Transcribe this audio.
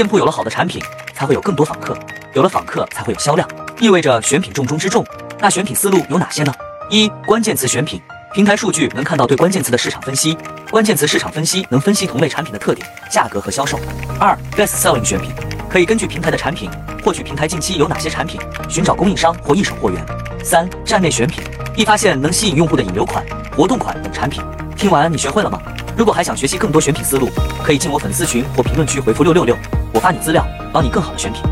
店铺有了好的产品，才会有更多访客，有了访客才会有销量，意味着选品重中之重。那选品思路有哪些呢？一、关键词选品，平台数据能看到对关键词的市场分析，关键词市场分析能分析同类产品的特点、价格和销售。二、best selling 选品，可以根据平台的产品获取平台近期有哪些产品，寻找供应商或一手货源。三、站内选品，一发现能吸引用户的引流款、活动款等产品。听完你学会了吗？如果还想学习更多选品思路，可以进我粉丝群或评论区回复六六六，我发你资料，帮你更好的选品。